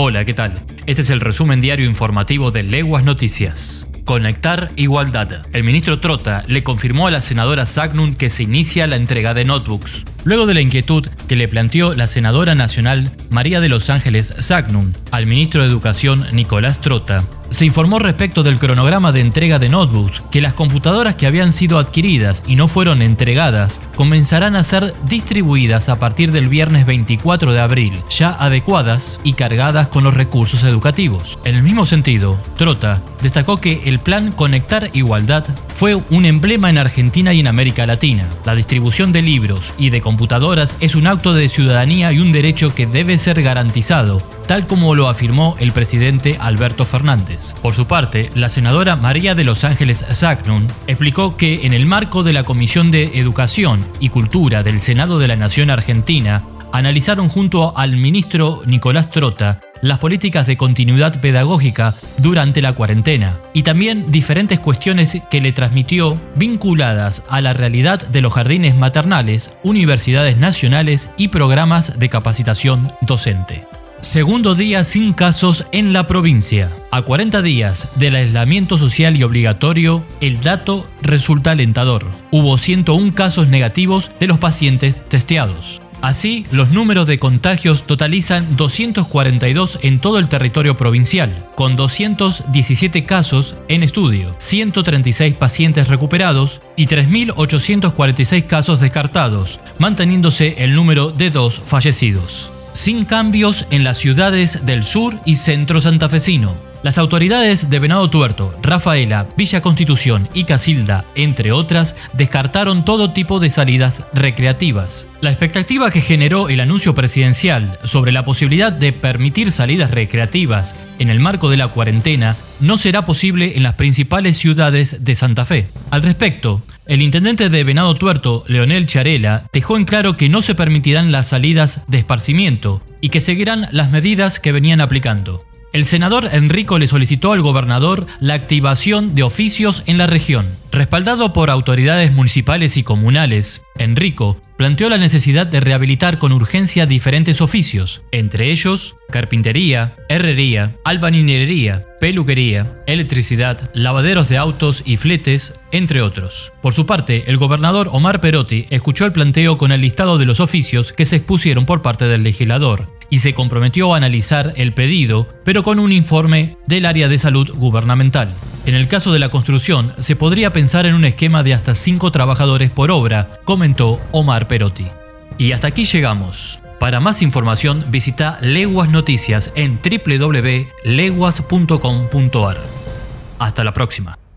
Hola, ¿qué tal? Este es el resumen diario informativo de Leguas Noticias. Conectar igualdad. El ministro Trota le confirmó a la senadora Sagnun que se inicia la entrega de notebooks. Luego de la inquietud que le planteó la senadora nacional María de Los Ángeles Sagnun al ministro de Educación Nicolás Trota, se informó respecto del cronograma de entrega de notebooks que las computadoras que habían sido adquiridas y no fueron entregadas comenzarán a ser distribuidas a partir del viernes 24 de abril, ya adecuadas y cargadas con los recursos educativos. En el mismo sentido, Trota destacó que el plan Conectar Igualdad fue un emblema en Argentina y en América Latina. La distribución de libros y de computadoras es un acto de ciudadanía y un derecho que debe ser garantizado tal como lo afirmó el presidente Alberto Fernández. Por su parte, la senadora María de Los Ángeles Zagnun explicó que en el marco de la Comisión de Educación y Cultura del Senado de la Nación Argentina, analizaron junto al ministro Nicolás Trota las políticas de continuidad pedagógica durante la cuarentena y también diferentes cuestiones que le transmitió vinculadas a la realidad de los jardines maternales, universidades nacionales y programas de capacitación docente. Segundo día sin casos en la provincia. A 40 días del aislamiento social y obligatorio, el dato resulta alentador. Hubo 101 casos negativos de los pacientes testeados. Así, los números de contagios totalizan 242 en todo el territorio provincial, con 217 casos en estudio, 136 pacientes recuperados y 3.846 casos descartados, manteniéndose el número de dos fallecidos sin cambios en las ciudades del sur y centro santafesino. Las autoridades de Venado Tuerto, Rafaela, Villa Constitución y Casilda, entre otras, descartaron todo tipo de salidas recreativas. La expectativa que generó el anuncio presidencial sobre la posibilidad de permitir salidas recreativas en el marco de la cuarentena no será posible en las principales ciudades de Santa Fe. Al respecto, el intendente de Venado Tuerto, Leonel Charela, dejó en claro que no se permitirán las salidas de esparcimiento y que seguirán las medidas que venían aplicando. El senador Enrico le solicitó al gobernador la activación de oficios en la región. Respaldado por autoridades municipales y comunales, Enrico planteó la necesidad de rehabilitar con urgencia diferentes oficios, entre ellos carpintería, herrería, albanilería, peluquería, electricidad, lavaderos de autos y fletes, entre otros. Por su parte, el gobernador Omar Perotti escuchó el planteo con el listado de los oficios que se expusieron por parte del legislador y se comprometió a analizar el pedido, pero con un informe del área de salud gubernamental. En el caso de la construcción, se podría pensar en un esquema de hasta 5 trabajadores por obra, comentó Omar Perotti. Y hasta aquí llegamos. Para más información visita Leguas Noticias en www.leguas.com.ar. Hasta la próxima.